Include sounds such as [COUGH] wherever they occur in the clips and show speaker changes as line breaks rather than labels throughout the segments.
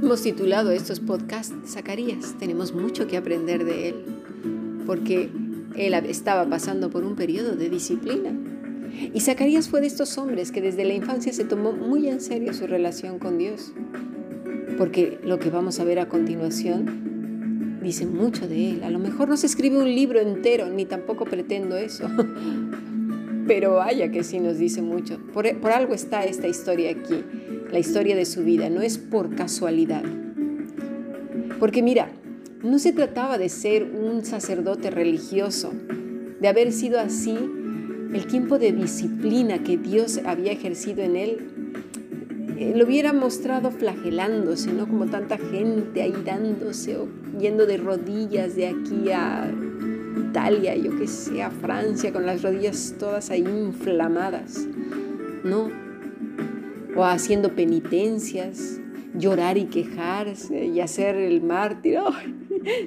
Hemos titulado estos podcasts Zacarías. Tenemos mucho que aprender de él, porque él estaba pasando por un periodo de disciplina. Y Zacarías fue de estos hombres que desde la infancia se tomó muy en serio su relación con Dios, porque lo que vamos a ver a continuación dice mucho de él. A lo mejor no se escribe un libro entero, ni tampoco pretendo eso, [LAUGHS] pero vaya que sí nos dice mucho. Por, algo está esta historia aquí la historia de su vida, no es por casualidad. Porque mira, no se trataba de ser un sacerdote religioso, de haber sido así el tiempo de disciplina que Dios había ejercido en él, eh, lo hubiera mostrado flagelándose, ¿no? Como tanta gente ahí dándose o yendo de rodillas de aquí a Italia, yo que sé, a Francia, con las rodillas todas ahí inflamadas. No, o haciendo penitencias, llorar y quejarse y hacer el mártir.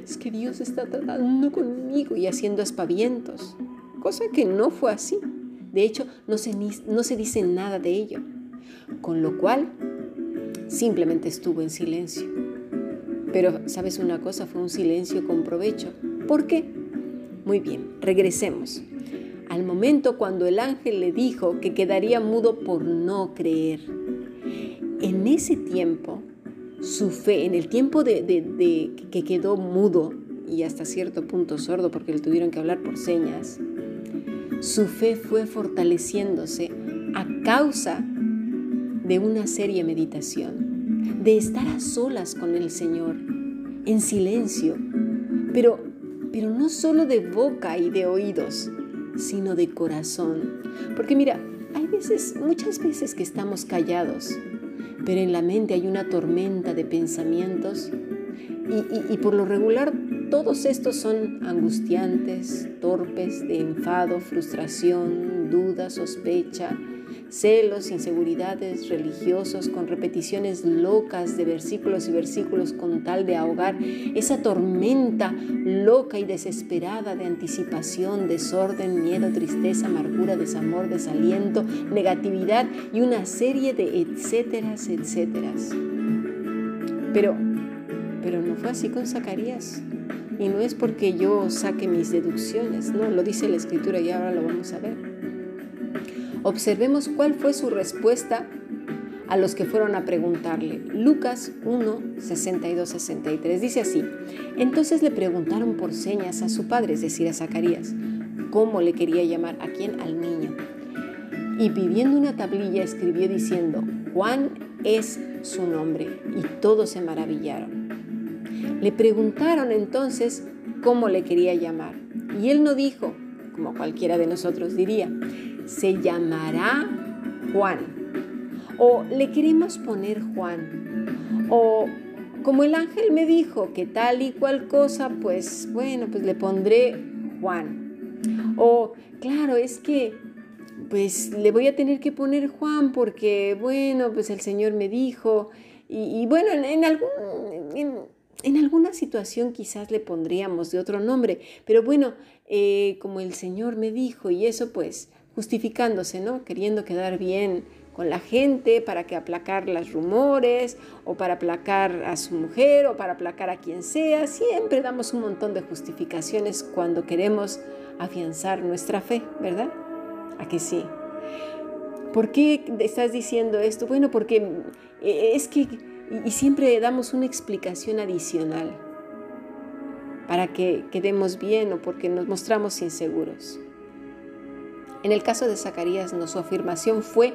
es que Dios está tratando conmigo y haciendo aspavientos, cosa que no fue así. De hecho, no se, no se dice nada de ello, con lo cual simplemente estuvo en silencio. Pero, ¿sabes una cosa? Fue un silencio con provecho. ¿Por qué? Muy bien, regresemos al momento cuando el ángel le dijo que quedaría mudo por no creer. En ese tiempo, su fe, en el tiempo de, que quedó mudo y hasta cierto punto sordo porque le tuvieron que hablar por señas, su fe fue fortaleciéndose a causa de una seria meditación, de estar a solas con el Señor, en silencio, pero, pero no solo de boca y de oídos, sino de corazón. Porque mira, hay veces, muchas veces que estamos callados, pero en la mente hay una tormenta de pensamientos y, y, por lo regular todos estos son angustiantes, torpes, de enfado, frustración, duda, sospecha, celos, inseguridades religiosos con repeticiones locas de versículos y versículos con tal de ahogar esa tormenta loca y desesperada de anticipación, desorden, miedo, tristeza, amargura, desamor, desaliento, negatividad y una serie de etcéteras, etcéteras. Pero, pero no fue así con Zacarías. Y no es porque yo saque mis deducciones, no, lo dice la escritura y ahora lo vamos a ver. Observemos cuál fue su respuesta a los que fueron a preguntarle. Lucas 1, 62, 63 dice así, entonces le preguntaron por señas a su padre, es decir, a Zacarías, cómo le quería llamar, a quién, al niño. Y pidiendo una tablilla escribió diciendo, Juan es su nombre, y todos se maravillaron. Le preguntaron entonces cómo le quería llamar, y él no dijo, como cualquiera de nosotros diría, se llamará Juan. O le queremos poner Juan. O como el ángel me dijo que tal y cual cosa, pues bueno, pues le pondré Juan. O claro, es que pues le voy a tener que poner Juan porque bueno, pues el Señor me dijo. Y, bueno, en, algún... En, alguna situación quizás le pondríamos de otro nombre, pero bueno, eh, como el Señor me dijo y eso pues justificándose, ¿no? Queriendo quedar bien con la gente para que aplacar los rumores o para aplacar a su mujer o para aplacar a quien sea. Siempre damos un montón de justificaciones cuando queremos afianzar nuestra fe, ¿verdad? ¿A que sí? ¿Por qué estás diciendo esto? Bueno, porque eh, es que y siempre damos una explicación adicional para que quedemos bien o porque nos mostramos inseguros. En el caso de Zacarías, no, su afirmación fue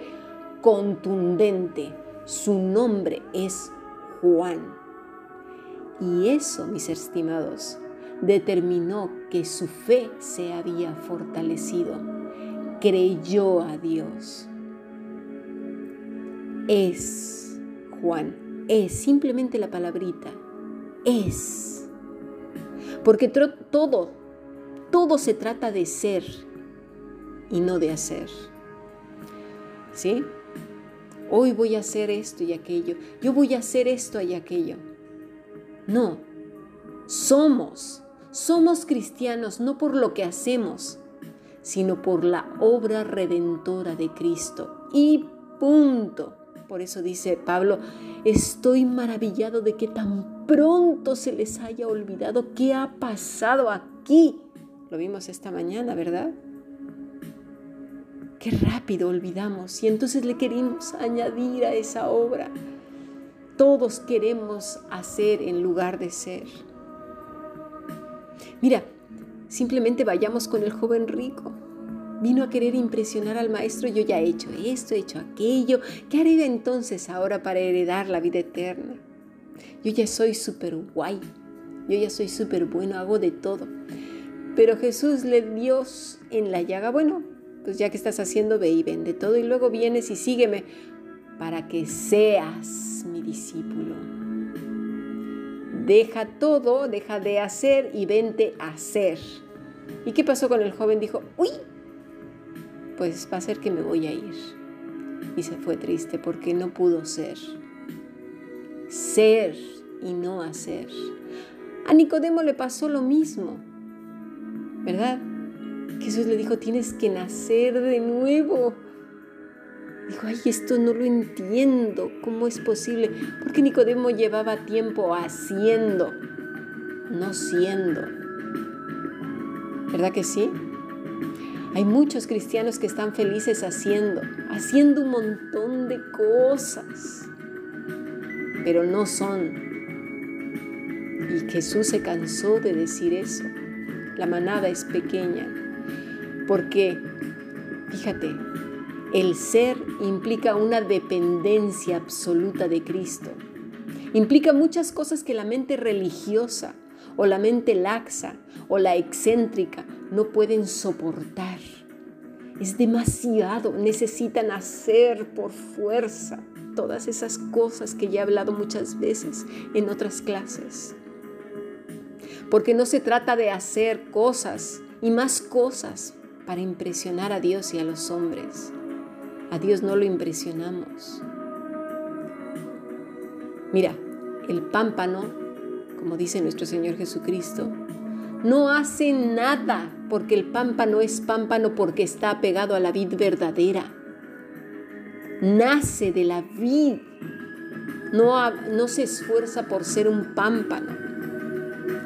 contundente. Su nombre es Juan. Y eso, mis estimados, determinó que su fe se había fortalecido. Creyó a Dios. Es Juan. Es simplemente la palabrita. Es. Porque todo, todo se trata de ser y no de hacer. ¿Sí? Hoy voy a hacer esto y aquello. Yo voy a hacer esto y aquello. No. Somos. Somos cristianos no por lo que hacemos, sino por la obra redentora de Cristo. Y punto. Por eso dice Pablo, estoy maravillado de que tan pronto se les haya olvidado qué ha pasado aquí. Lo vimos esta mañana, ¿verdad? Qué rápido olvidamos y entonces le queremos añadir a esa obra. Todos queremos hacer en lugar de ser. Mira, simplemente vayamos con el joven rico. Vino a querer impresionar al maestro, yo ya he hecho esto, he hecho aquello. ¿Qué haré entonces ahora para heredar la vida eterna? Yo ya soy súper guay, yo ya soy súper bueno, hago de todo. Pero Jesús le dio en la llaga, bueno, pues ya que estás haciendo, ve y vende todo y luego vienes y sígueme para que seas mi discípulo. Deja todo, deja de hacer y vente a hacer. ¿Y qué pasó con el joven? Dijo, uy, pues va a ser que me voy a ir. Y se fue triste porque no pudo ser. Ser y no hacer. A Nicodemo le pasó lo mismo, ¿verdad? Jesús le dijo, tienes que nacer de nuevo. Dijo, ay, esto no lo entiendo, ¿cómo es posible? Porque Nicodemo llevaba tiempo haciendo, no siendo. ¿Verdad que sí? Hay muchos cristianos que están felices haciendo, haciendo un montón de cosas, pero no son. Y Jesús se cansó de decir eso. La manada es pequeña, porque, fíjate, el ser implica una dependencia absoluta de Cristo. Implica muchas cosas que la mente religiosa o la mente laxa o la excéntrica no pueden soportar. Es demasiado, necesitan hacer por fuerza todas esas cosas que ya he hablado muchas veces en otras clases. Porque no se trata de hacer cosas y más cosas para impresionar a Dios y a los hombres. A Dios no lo impresionamos. Mira, el pámpano, como dice nuestro Señor Jesucristo, no hace nada porque el pámpano es pámpano porque está pegado a la vid verdadera. Nace de la vid. No, no se esfuerza por ser un pámpano.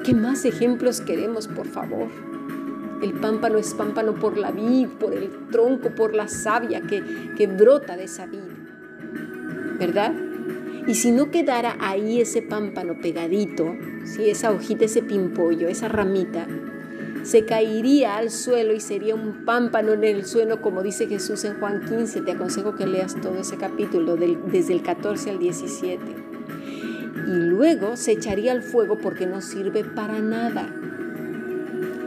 ¿Qué más ejemplos queremos, por favor? El pámpano es pámpano por la vid, por el tronco, por la savia que, brota de esa vid. ¿Verdad? Y si no quedara ahí ese pámpano pegadito, si esa hojita, ese pimpollo, esa ramita, se caería al suelo y sería un pámpano en el suelo, como dice Jesús en Juan 15. Te aconsejo que leas todo ese capítulo, desde el 14 al 17. Y luego se echaría al fuego porque no sirve para nada.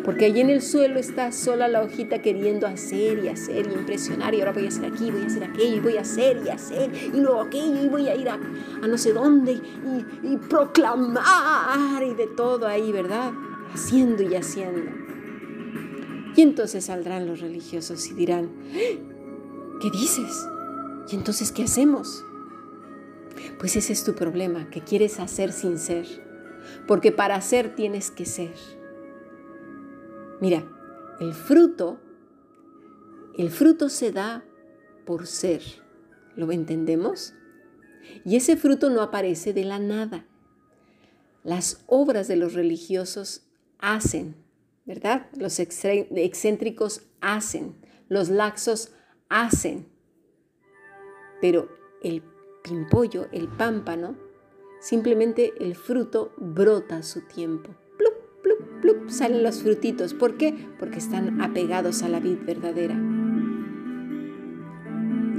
Porque allí en el suelo está sola la hojita queriendo hacer y hacer y impresionar. Y ahora voy a hacer aquí, voy a hacer aquello, y voy a hacer y hacer. Y luego aquello, y voy a ir a, no sé dónde y, y proclamar y de todo ahí, ¿verdad? Haciendo y haciendo. Y entonces saldrán los religiosos y dirán, ¿qué dices? ¿Y entonces qué hacemos? Pues ese es tu problema, que quieres hacer sin ser. Porque para hacer tienes que ser. Mira, el fruto, el fruto se da por ser. ¿Lo entendemos? Y ese fruto no aparece de la nada. Las obras de los religiosos hacen, ¿verdad? Los excéntricos hacen, los laxos hacen. Pero el pimpollo, el pámpano, simplemente el fruto brota a su tiempo salen los frutitos. ¿Por qué? Porque están apegados a la vid verdadera.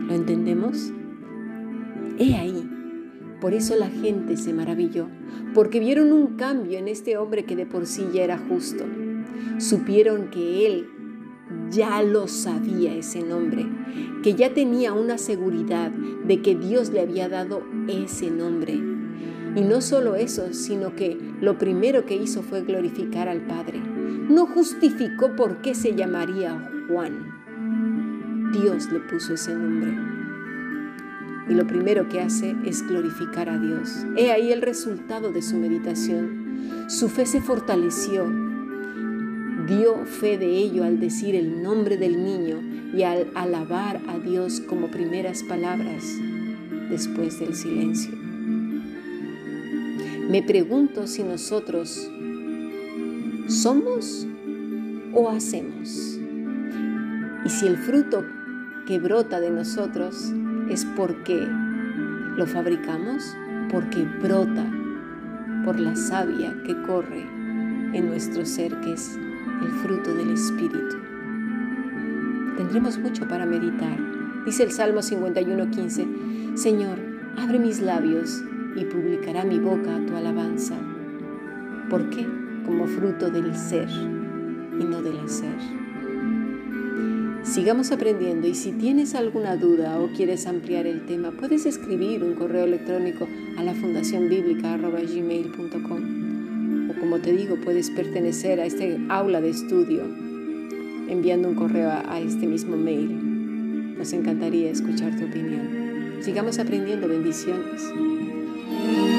¿Lo entendemos? He ahí. Por eso la gente se maravilló, porque vieron un cambio en este hombre que de por sí ya era justo. Supieron que él ya lo sabía ese nombre, que ya tenía una seguridad de que Dios le había dado ese nombre y no solo eso, sino que lo primero que hizo fue glorificar al Padre. No justificó por qué se llamaría Juan. Dios le puso ese nombre. Y lo primero que hace es glorificar a Dios. He ahí el resultado de su meditación. Su fe se fortaleció. dio fe de ello al decir el nombre del niño y al alabar a Dios como primeras palabras después del silencio. Me pregunto si nosotros somos o hacemos. Y si el fruto que brota de nosotros es porque lo fabricamos, porque brota por la savia que corre en nuestro ser, que es el fruto del Espíritu. Tendremos mucho para meditar. Dice el Salmo 51:15, Señor, abre mis labios y publicará mi boca tu alabanza. ¿Por qué? Como fruto del ser y no del hacer. Sigamos aprendiendo y si tienes alguna duda o quieres ampliar el tema, puedes escribir un correo electrónico a la fundacionbiblica.gmail.com o como te digo, puedes pertenecer a este aula de estudio enviando un correo a este mismo mail. Nos encantaría escuchar tu opinión. Sigamos aprendiendo bendiciones. Mm-hmm.